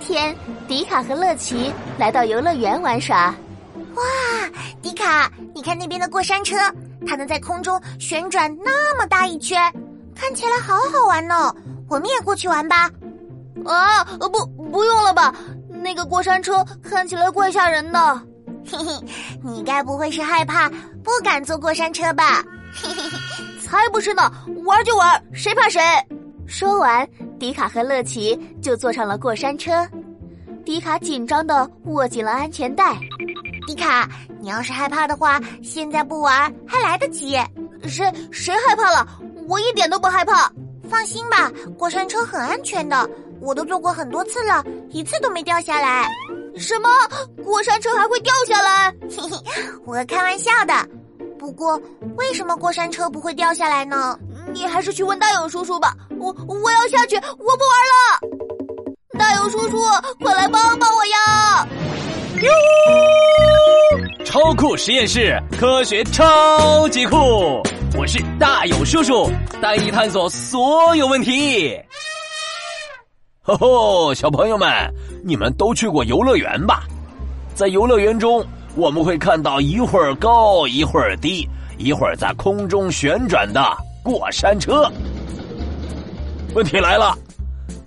天，迪卡和乐奇来到游乐园玩耍。哇，迪卡，你看那边的过山车，它能在空中旋转那么大一圈，看起来好好玩呢。我们也过去玩吧。啊，不，不用了吧？那个过山车看起来怪吓人的。嘿嘿，你该不会是害怕不敢坐过山车吧？嘿嘿嘿，才不是呢！玩就玩，谁怕谁？说完，迪卡和乐奇就坐上了过山车。迪卡紧张的握紧了安全带。迪卡，你要是害怕的话，现在不玩还来得及。谁谁害怕了？我一点都不害怕。放心吧，过山车很安全的，我都坐过很多次了，一次都没掉下来。什么？过山车还会掉下来？嘿嘿，我开玩笑的。不过，为什么过山车不会掉下来呢？你还是去问大勇叔叔吧。我我要下去，我不玩了。大勇叔叔，快来帮帮我呀！哟，超酷实验室，科学超级酷！我是大勇叔叔，带你探索所有问题。吼吼，小朋友们，你们都去过游乐园吧？在游乐园中，我们会看到一会儿高一会儿低，一会儿在空中旋转的过山车。问题来了，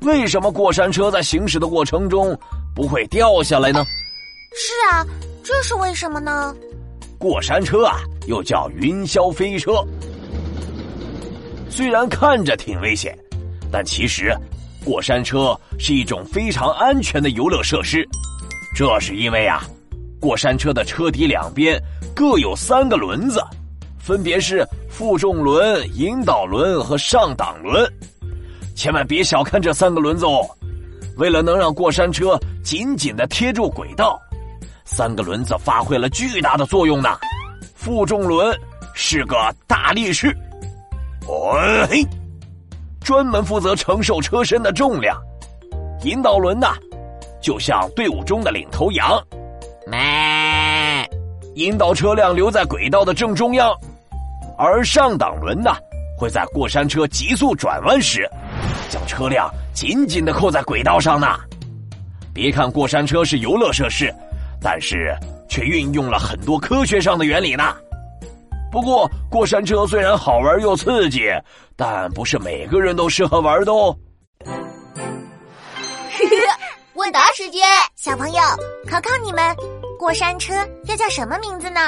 为什么过山车在行驶的过程中不会掉下来呢？是啊，这是为什么呢？过山车啊，又叫云霄飞车，虽然看着挺危险，但其实。过山车是一种非常安全的游乐设施，这是因为啊，过山车的车底两边各有三个轮子，分别是负重轮、引导轮和上档轮。千万别小看这三个轮子哦，为了能让过山车紧紧的贴住轨道，三个轮子发挥了巨大的作用呢。负重轮是个大力士，哦嘿。专门负责承受车身的重量，引导轮呢，就像队伍中的领头羊，咩，引导车辆留在轨道的正中央。而上档轮呢，会在过山车急速转弯时，将车辆紧紧的扣在轨道上呢。别看过山车是游乐设施，但是却运用了很多科学上的原理呢。不过，过山车虽然好玩又刺激，但不是每个人都适合玩的哦。问答时间，小朋友，考考你们，过山车又叫什么名字呢？